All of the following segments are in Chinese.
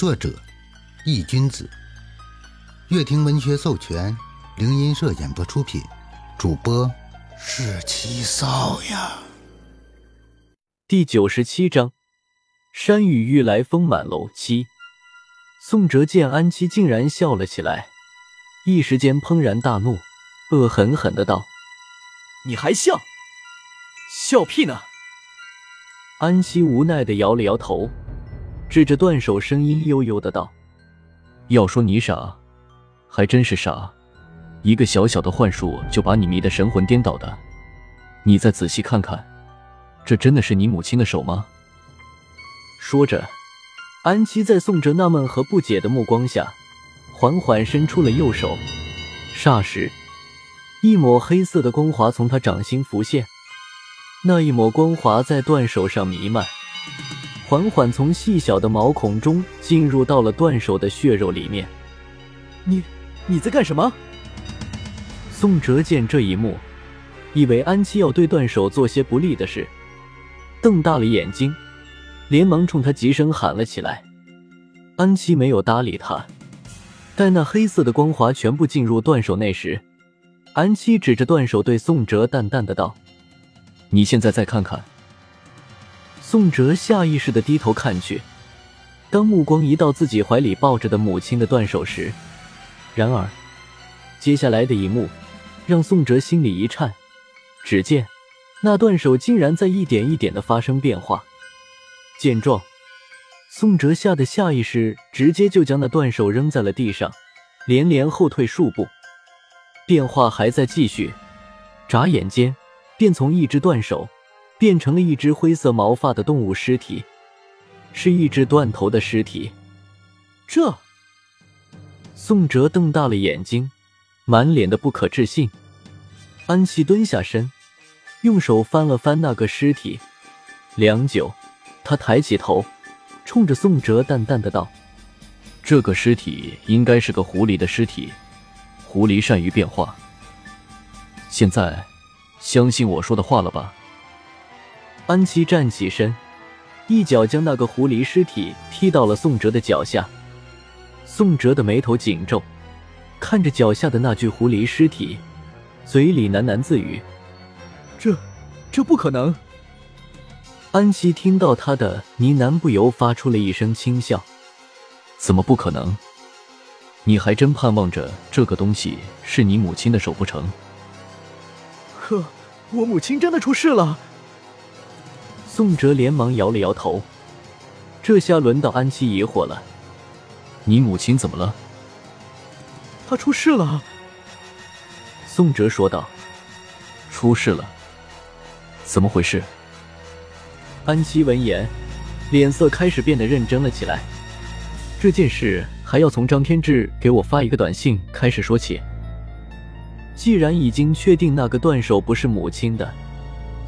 作者：易君子，乐亭文学授权，灵音社演播出品，主播是七少呀。第九十七章：山雨欲来风满楼。七，宋哲见安七竟然笑了起来，一时间怦然大怒，恶狠狠的道：“你还笑？笑屁呢！”安七无奈的摇了摇头，指着断手，声音悠悠的道：“要说你傻，还真是傻。一个小小的幻术就把你迷得神魂颠倒的。你再仔细看看，这真的是你母亲的手吗？”说着，安七在宋哲纳闷和不解的目光下，缓缓伸出了右手。霎时，一抹黑色的光华从他掌心浮现。那一抹光华在断手上弥漫，缓缓从细小的毛孔中进入到了断手的血肉里面。你你在干什么？宋哲见这一幕，以为安七要对断手做些不利的事，瞪大了眼睛，连忙冲他急声喊了起来。安七没有搭理他。待那黑色的光华全部进入断手内时，安七指着断手对宋哲淡淡的道。你现在再看看，宋哲下意识的低头看去，当目光移到自己怀里抱着的母亲的断手时，然而接下来的一幕让宋哲心里一颤。只见那断手竟然在一点一点的发生变化。见状，宋哲吓得下意识直接就将那断手扔在了地上，连连后退数步。变化还在继续，眨眼间。便从一只断手变成了一只灰色毛发的动物尸体，是一只断头的尸体。这，宋哲瞪大了眼睛，满脸的不可置信。安琪蹲下身，用手翻了翻那个尸体，良久，他抬起头，冲着宋哲淡淡的道：“这个尸体应该是个狐狸的尸体，狐狸善于变化。现在。”相信我说的话了吧？安七站起身，一脚将那个狐狸尸体踢到了宋哲的脚下。宋哲的眉头紧皱，看着脚下的那具狐狸尸体，嘴里喃喃自语：“这，这不可能。”安七听到他的呢喃，不由发出了一声轻笑：“怎么不可能？你还真盼望着这个东西是你母亲的手不成？”可我母亲真的出事了。宋哲连忙摇了摇头。这下轮到安琪疑惑了：“你母亲怎么了？”她出事了。宋哲说道：“出事了？怎么回事？”安琪闻言，脸色开始变得认真了起来。这件事还要从张天志给我发一个短信开始说起。既然已经确定那个断手不是母亲的，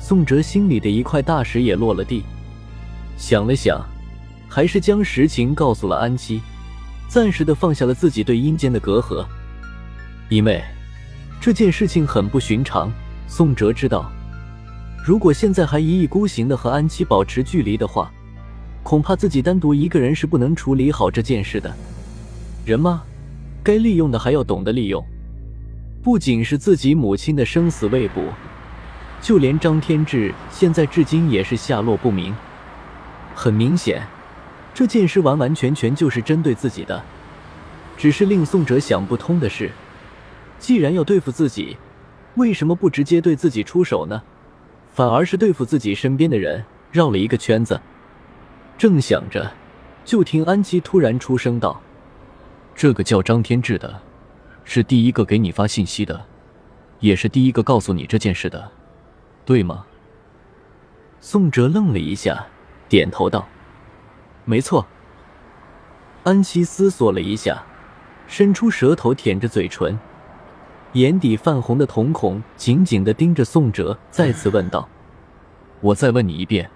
宋哲心里的一块大石也落了地。想了想，还是将实情告诉了安七，暂时的放下了自己对阴间的隔阂。因为这件事情很不寻常，宋哲知道，如果现在还一意孤行的和安七保持距离的话，恐怕自己单独一个人是不能处理好这件事的。人嘛，该利用的还要懂得利用。不仅是自己母亲的生死未卜，就连张天志现在至今也是下落不明。很明显，这件事完完全全就是针对自己的。只是令宋哲想不通的是，既然要对付自己，为什么不直接对自己出手呢？反而是对付自己身边的人，绕了一个圈子。正想着，就听安琪突然出声道：“这个叫张天志的。”是第一个给你发信息的，也是第一个告诉你这件事的，对吗？宋哲愣了一下，点头道：“没错。”安琪思索了一下，伸出舌头舔着嘴唇，眼底泛红的瞳孔紧紧的盯着宋哲，再次问道：“我再问你一遍，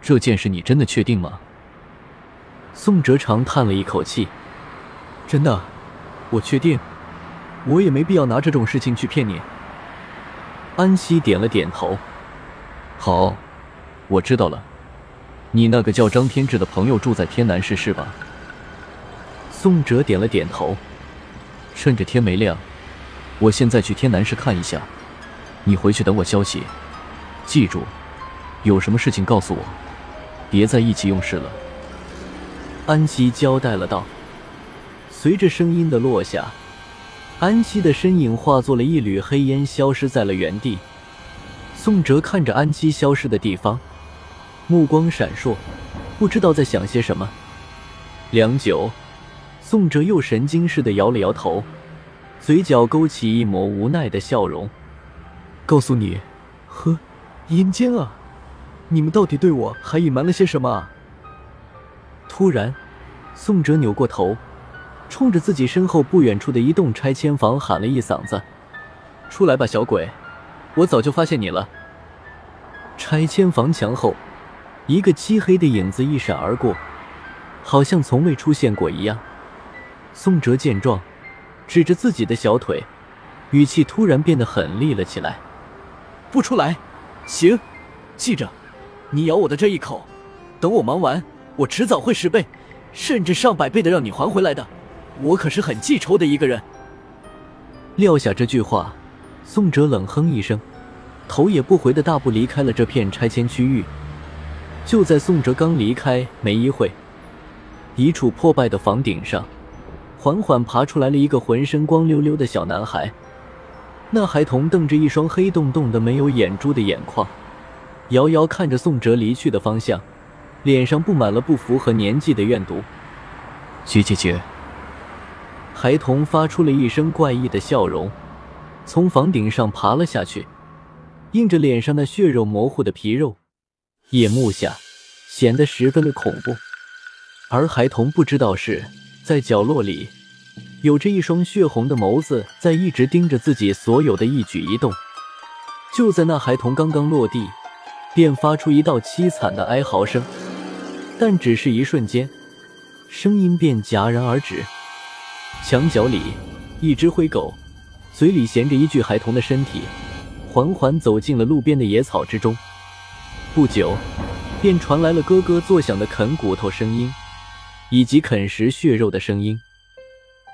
这件事你真的确定吗？”宋哲长叹了一口气：“真的，我确定。”我也没必要拿这种事情去骗你。安西点了点头。好，我知道了。你那个叫张天志的朋友住在天南市是吧？宋哲点了点头，趁着天没亮，我现在去天南市看一下，你回去等我消息。记住，有什么事情告诉我，别再意气用事了。安西交代了道。随着声音的落下，安七的身影化作了一缕黑烟，消失在了原地。宋哲看着安七消失的地方，目光闪烁，不知道在想些什么。良久，宋哲又神经似的摇了摇头，嘴角勾起一抹无奈的笑容。告诉你，呵，阴间啊，你们到底对我还隐瞒了些什么啊？突然，宋哲扭过头。冲着自己身后不远处的一栋拆迁房喊了一嗓子：“出来吧，小鬼！我早就发现你了。”拆迁房墙后，一个漆黑的影子一闪而过，好像从未出现过一样。宋哲见状，指着自己的小腿，语气突然变得狠厉了起来：“不出来，行！记着，你咬我的这一口，等我忙完，我迟早会十倍，甚至上百倍的让你还回来的。”我可是很记仇的一个人。撂下这句话，宋哲冷哼一声，头也不回的大步离开了这片拆迁区域。就在宋哲刚离开没一会，一处破败的房顶上，缓缓爬出来了一个浑身光溜溜的小男孩。那孩童瞪着一双黑洞洞的、没有眼珠的眼眶，遥遥看着宋哲离去的方向，脸上布满了不符合年纪的怨毒。姐姐姐。孩童发出了一声怪异的笑容，从房顶上爬了下去，映着脸上那血肉模糊的皮肉，夜幕下显得十分的恐怖。而孩童不知道是在角落里，有着一双血红的眸子在一直盯着自己所有的一举一动。就在那孩童刚刚落地，便发出一道凄惨的哀嚎声，但只是一瞬间，声音便戛然而止。墙角里，一只灰狗，嘴里衔着一具孩童的身体，缓缓走进了路边的野草之中。不久，便传来了咯咯作响的啃骨头声音，以及啃食血肉的声音。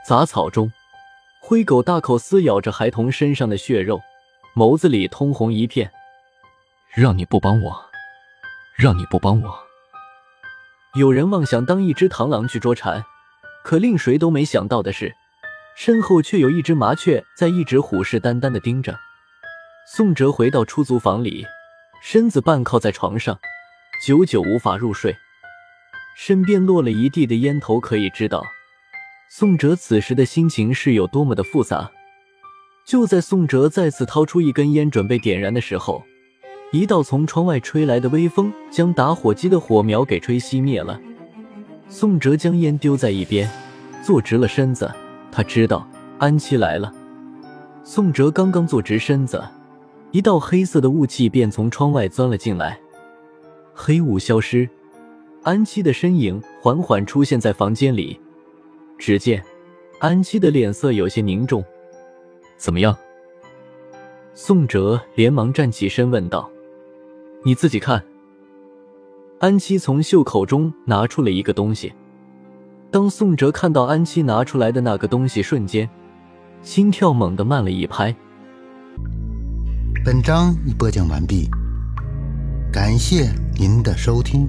杂草中，灰狗大口撕咬着孩童身上的血肉，眸子里通红一片。让你不帮我，让你不帮我。有人妄想当一只螳螂去捉蝉。可令谁都没想到的是，身后却有一只麻雀在一直虎视眈眈的盯着。宋哲回到出租房里，身子半靠在床上，久久无法入睡，身边落了一地的烟头，可以知道宋哲此时的心情是有多么的复杂。就在宋哲再次掏出一根烟准备点燃的时候，一道从窗外吹来的微风将打火机的火苗给吹熄灭了。宋哲将烟丢在一边，坐直了身子。他知道安七来了。宋哲刚刚坐直身子，一道黑色的雾气便从窗外钻了进来。黑雾消失，安七的身影缓缓出现在房间里。只见安七的脸色有些凝重。怎么样？宋哲连忙站起身问道：“你自己看。”安七从袖口中拿出了一个东西。当宋哲看到安七拿出来的那个东西瞬间，心跳猛地慢了一拍。本章已播讲完毕，感谢您的收听。